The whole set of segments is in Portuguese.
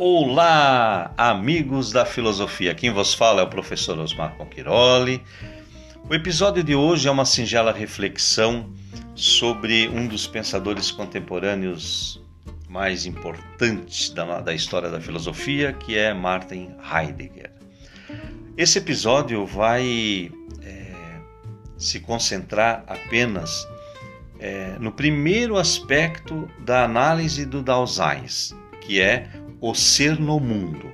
Olá, amigos da filosofia. Quem vos fala é o professor Osmar Conquiroli. O episódio de hoje é uma singela reflexão sobre um dos pensadores contemporâneos mais importantes da, da história da filosofia, que é Martin Heidegger. Esse episódio vai é, se concentrar apenas é, no primeiro aspecto da análise do Dasein, que é o ser no mundo.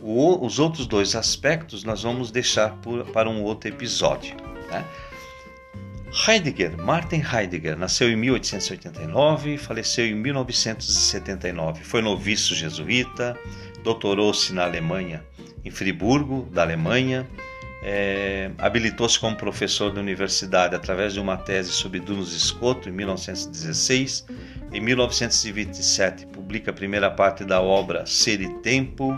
O, os outros dois aspectos nós vamos deixar por, para um outro episódio. Né? Heidegger, Martin Heidegger, nasceu em 1889 e faleceu em 1979. Foi noviço jesuíta, doutorou-se na Alemanha, em Friburgo, da Alemanha, é, habilitou-se como professor da universidade através de uma tese sobre Dunos Escoto, em 1916. Em 1927, publica a primeira parte da obra Ser e Tempo.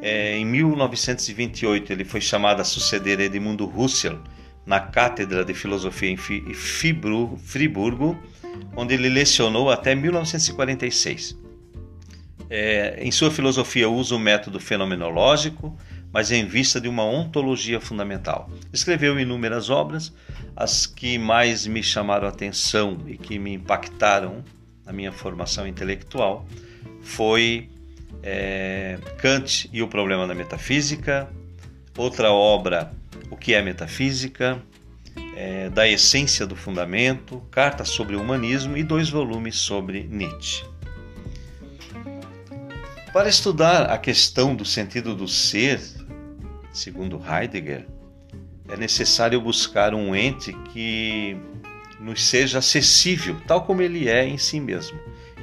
É, em 1928, ele foi chamado a suceder Edmundo Husserl na Cátedra de Filosofia em Friburgo, onde ele lecionou até 1946. É, em sua filosofia, usa o método fenomenológico, mas em vista de uma ontologia fundamental. Escreveu inúmeras obras, as que mais me chamaram a atenção e que me impactaram minha formação intelectual foi é, Kant e o problema da metafísica, outra obra, O que é metafísica, é, da essência do fundamento, Carta sobre o humanismo e dois volumes sobre Nietzsche. Para estudar a questão do sentido do ser, segundo Heidegger, é necessário buscar um ente que nos seja acessível, tal como ele é em si mesmo.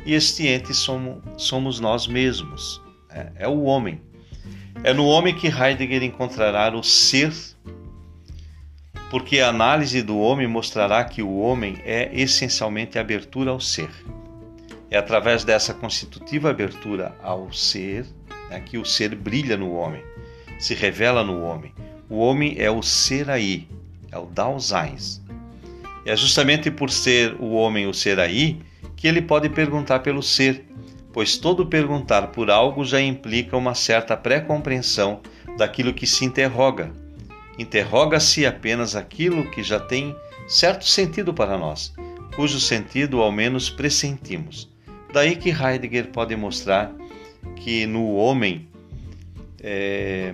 E este ente somos, somos nós mesmos, é, é o homem. É no homem que Heidegger encontrará o ser, porque a análise do homem mostrará que o homem é essencialmente abertura ao ser. É através dessa constitutiva abertura ao ser né, que o ser brilha no homem se revela no homem. O homem é o ser aí, é o Dasein. É justamente por ser o homem o ser aí que ele pode perguntar pelo ser, pois todo perguntar por algo já implica uma certa pré-compreensão daquilo que se interroga. Interroga-se apenas aquilo que já tem certo sentido para nós, cujo sentido ao menos pressentimos. Daí que Heidegger pode mostrar que no homem é,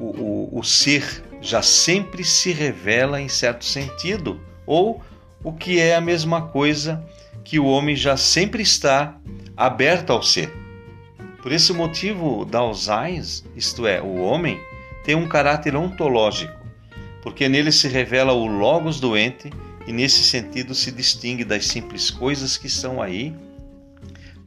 o, o, o ser já sempre se revela em certo sentido, ou o que é a mesma coisa que o homem já sempre está aberto ao ser. Por esse motivo, Dasein, isto é, o homem, tem um caráter ontológico, porque nele se revela o Logos doente e nesse sentido se distingue das simples coisas que estão aí,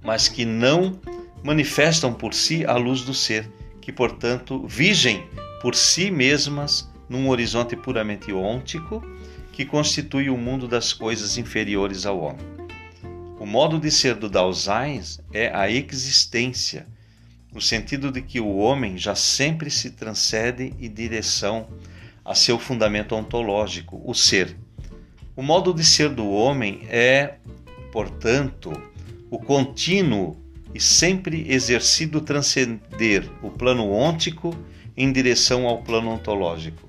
mas que não manifestam por si a luz do ser que, portanto, vigem por si mesmas num horizonte puramente ôntico que constitui o mundo das coisas inferiores ao homem. O modo de ser do Dasein é a existência, no sentido de que o homem já sempre se transcende em direção a seu fundamento ontológico, o ser. O modo de ser do homem é, portanto, o contínuo e sempre exercido transcender o plano ôntico em direção ao plano ontológico.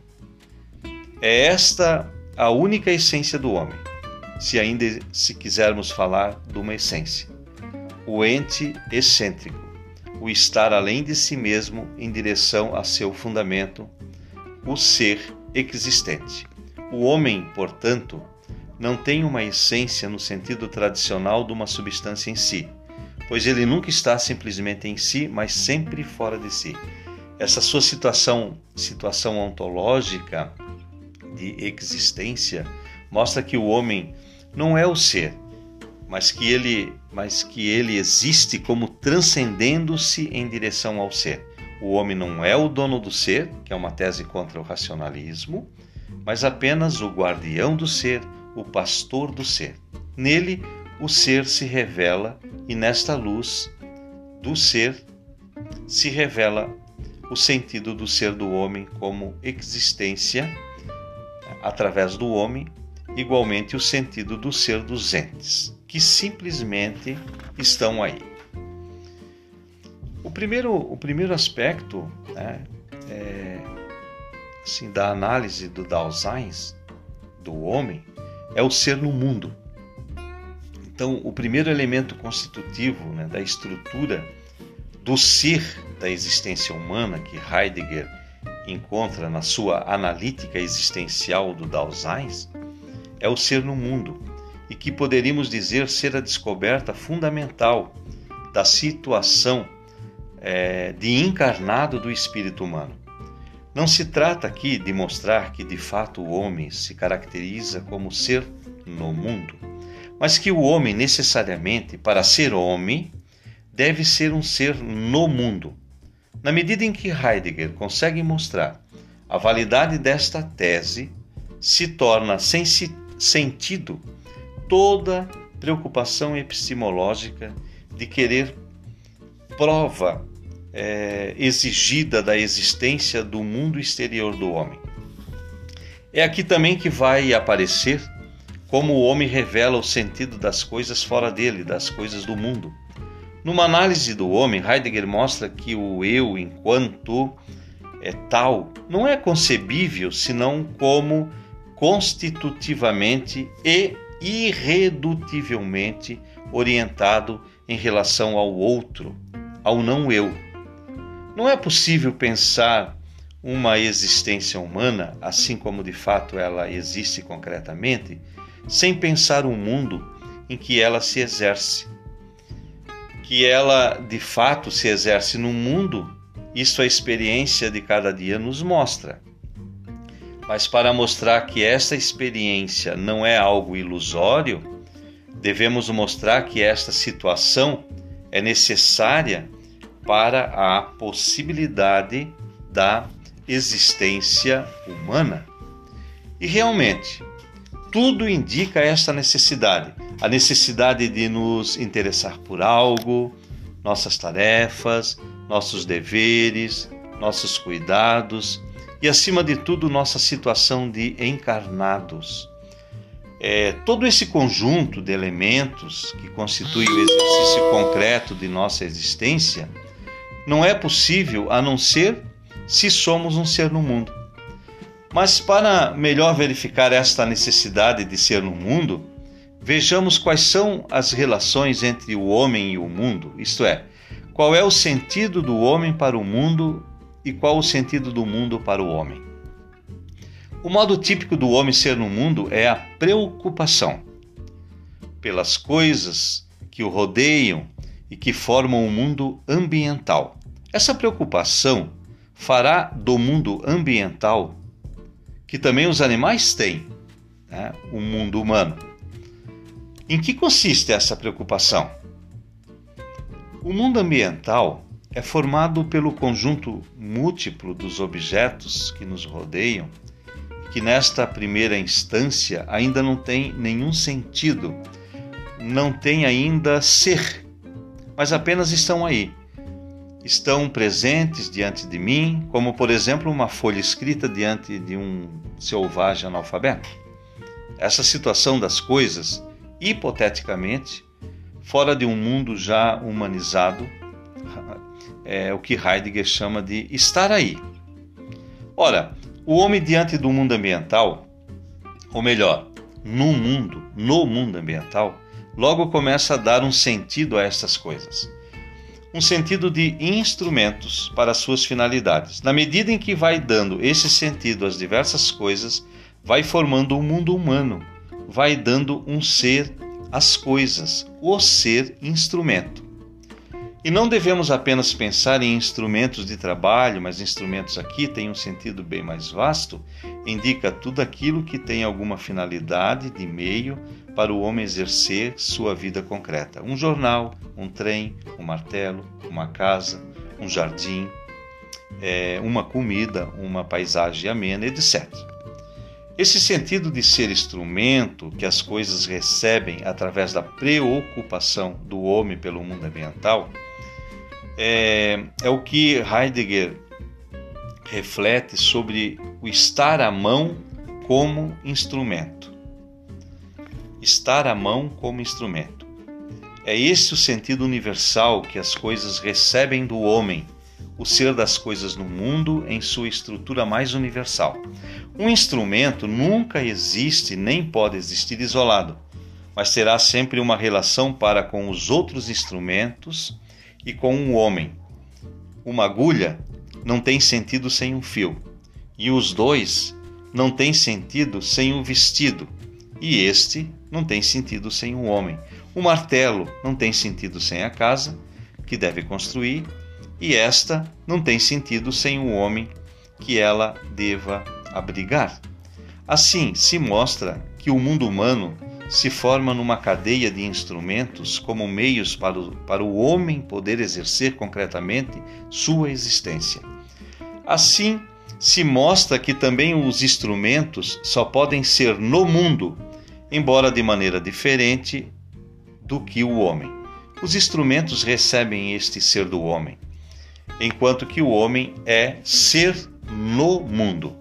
É esta a única essência do homem, se ainda se quisermos falar de uma essência. O ente excêntrico, o estar além de si mesmo em direção a seu fundamento, o ser existente. O homem, portanto, não tem uma essência no sentido tradicional de uma substância em si pois ele nunca está simplesmente em si, mas sempre fora de si. Essa sua situação, situação ontológica de existência mostra que o homem não é o ser, mas que ele, mas que ele existe como transcendendo-se em direção ao ser. O homem não é o dono do ser, que é uma tese contra o racionalismo, mas apenas o guardião do ser, o pastor do ser. Nele, o ser se revela e nesta luz do ser se revela o sentido do ser do homem como existência através do homem, igualmente o sentido do ser dos entes, que simplesmente estão aí. O primeiro, o primeiro aspecto né, é, assim, da análise do Dasein, do homem, é o ser no mundo. Então, o primeiro elemento constitutivo né, da estrutura do ser da existência humana que Heidegger encontra na sua analítica existencial do Dasein é o ser no mundo e que poderíamos dizer ser a descoberta fundamental da situação é, de encarnado do espírito humano. Não se trata aqui de mostrar que de fato o homem se caracteriza como ser no mundo, mas que o homem necessariamente, para ser homem, deve ser um ser no mundo. Na medida em que Heidegger consegue mostrar a validade desta tese, se torna sem sentido toda preocupação epistemológica de querer prova é, exigida da existência do mundo exterior do homem. É aqui também que vai aparecer como o homem revela o sentido das coisas fora dele, das coisas do mundo. Numa análise do homem, Heidegger mostra que o eu, enquanto é tal, não é concebível senão como constitutivamente e irredutivelmente orientado em relação ao outro, ao não eu. Não é possível pensar uma existência humana, assim como de fato ela existe concretamente, sem pensar o um mundo em que ela se exerce. Que ela de fato se exerce no mundo, isso a experiência de cada dia nos mostra. Mas para mostrar que esta experiência não é algo ilusório, devemos mostrar que esta situação é necessária para a possibilidade da existência humana. E realmente, tudo indica esta necessidade, a necessidade de nos interessar por algo, nossas tarefas, nossos deveres, nossos cuidados e, acima de tudo, nossa situação de encarnados. É, todo esse conjunto de elementos que constitui o exercício concreto de nossa existência não é possível a não ser se somos um ser no mundo. Mas para melhor verificar esta necessidade de ser no mundo, vejamos quais são as relações entre o homem e o mundo, isto é, qual é o sentido do homem para o mundo e qual o sentido do mundo para o homem. O modo típico do homem ser no mundo é a preocupação pelas coisas que o rodeiam e que formam o mundo ambiental. Essa preocupação fará do mundo ambiental, que também os animais têm, né, o mundo humano. Em que consiste essa preocupação? O mundo ambiental é formado pelo conjunto múltiplo dos objetos que nos rodeiam, que nesta primeira instância ainda não tem nenhum sentido, não tem ainda ser, mas apenas estão aí. Estão presentes diante de mim, como por exemplo uma folha escrita diante de um selvagem analfabeto. Essa situação das coisas, hipoteticamente, fora de um mundo já humanizado, é o que Heidegger chama de estar aí. Ora, o homem diante do mundo ambiental, ou melhor, no mundo, no mundo ambiental, logo começa a dar um sentido a estas coisas. Um sentido de instrumentos para suas finalidades. Na medida em que vai dando esse sentido às diversas coisas, vai formando um mundo humano, vai dando um ser às coisas, o ser instrumento. E não devemos apenas pensar em instrumentos de trabalho, mas instrumentos aqui têm um sentido bem mais vasto, indica tudo aquilo que tem alguma finalidade de meio para o homem exercer sua vida concreta. Um jornal, um trem, um martelo, uma casa, um jardim, é, uma comida, uma paisagem amena, etc. Esse sentido de ser instrumento que as coisas recebem através da preocupação do homem pelo mundo ambiental é, é o que Heidegger reflete sobre o estar à mão como instrumento. Estar à mão como instrumento. É esse o sentido universal que as coisas recebem do homem, o ser das coisas no mundo em sua estrutura mais universal. Um instrumento nunca existe nem pode existir isolado, mas terá sempre uma relação para com os outros instrumentos e com o homem. Uma agulha não tem sentido sem um fio, e os dois não têm sentido sem o vestido, e este não tem sentido sem o homem. O martelo não tem sentido sem a casa que deve construir, e esta não tem sentido sem o homem que ela deva abrigar. Assim, se mostra que o mundo humano se forma numa cadeia de instrumentos como meios para o, para o homem poder exercer concretamente sua existência. Assim, se mostra que também os instrumentos só podem ser no mundo, embora de maneira diferente do que o homem. Os instrumentos recebem este ser do homem, enquanto que o homem é ser no mundo.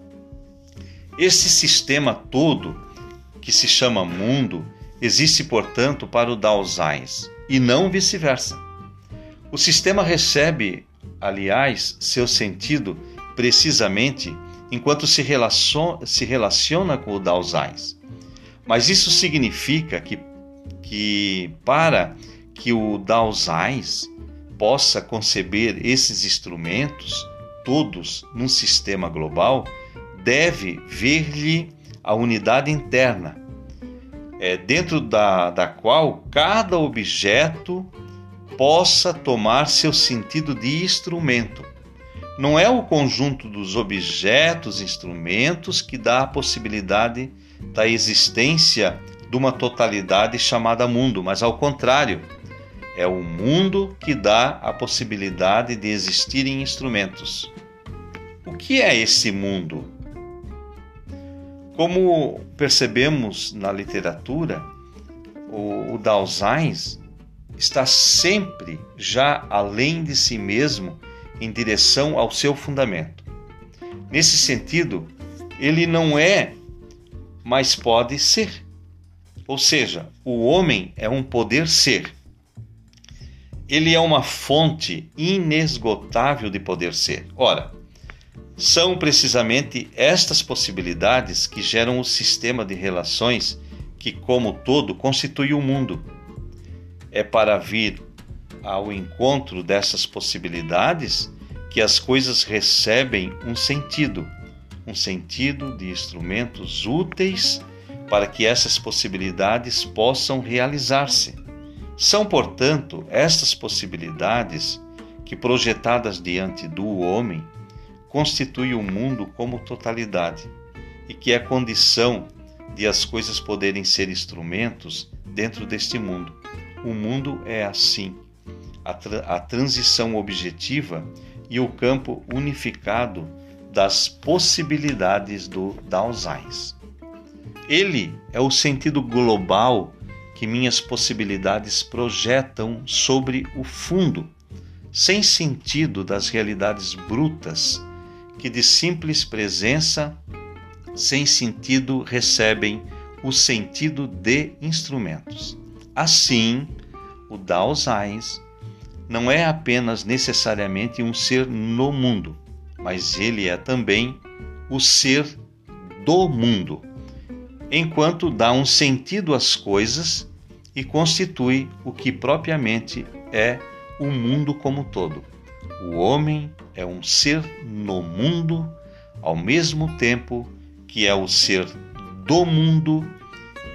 Este sistema todo, que se chama mundo, existe, portanto, para o Dasein e não vice-versa. O sistema recebe, aliás, seu sentido precisamente enquanto se relaciona, se relaciona com o Dasein. Mas isso significa que, que para que o Dasein possa conceber esses instrumentos, todos num sistema global, deve ver-lhe a unidade interna, é, dentro da, da qual cada objeto possa tomar seu sentido de instrumento. Não é o conjunto dos objetos, instrumentos, que dá a possibilidade da existência de uma totalidade chamada mundo, mas ao contrário, é o mundo que dá a possibilidade de existirem instrumentos. O que é esse mundo? Como percebemos na literatura, o, o está sempre já além de si mesmo em direção ao seu fundamento. Nesse sentido, ele não é, mas pode ser. Ou seja, o homem é um poder ser. Ele é uma fonte inesgotável de poder ser. Ora, são precisamente estas possibilidades que geram o sistema de relações que, como todo, constitui o mundo. É para vir ao encontro dessas possibilidades que as coisas recebem um sentido, um sentido de instrumentos úteis para que essas possibilidades possam realizar-se. São, portanto, estas possibilidades que, projetadas diante do homem, constituem o mundo como totalidade e que é condição de as coisas poderem ser instrumentos dentro deste mundo. O mundo é assim a, tra a transição objetiva e o campo unificado das possibilidades do Dasein. Ele é o sentido global que minhas possibilidades projetam sobre o fundo, sem sentido das realidades brutas que de simples presença, sem sentido, recebem o sentido de instrumentos. Assim, o Dasein não é apenas necessariamente um ser no mundo, mas ele é também o ser do mundo, enquanto dá um sentido às coisas e constitui o que propriamente é o mundo como todo. O homem é um ser no mundo, ao mesmo tempo que é o ser do mundo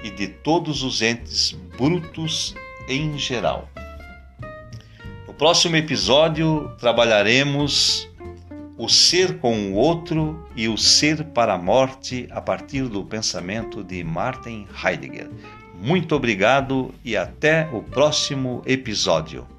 e de todos os entes brutos em geral próximo episódio trabalharemos o ser com o outro e o ser para a morte a partir do pensamento de Martin Heidegger. Muito obrigado e até o próximo episódio.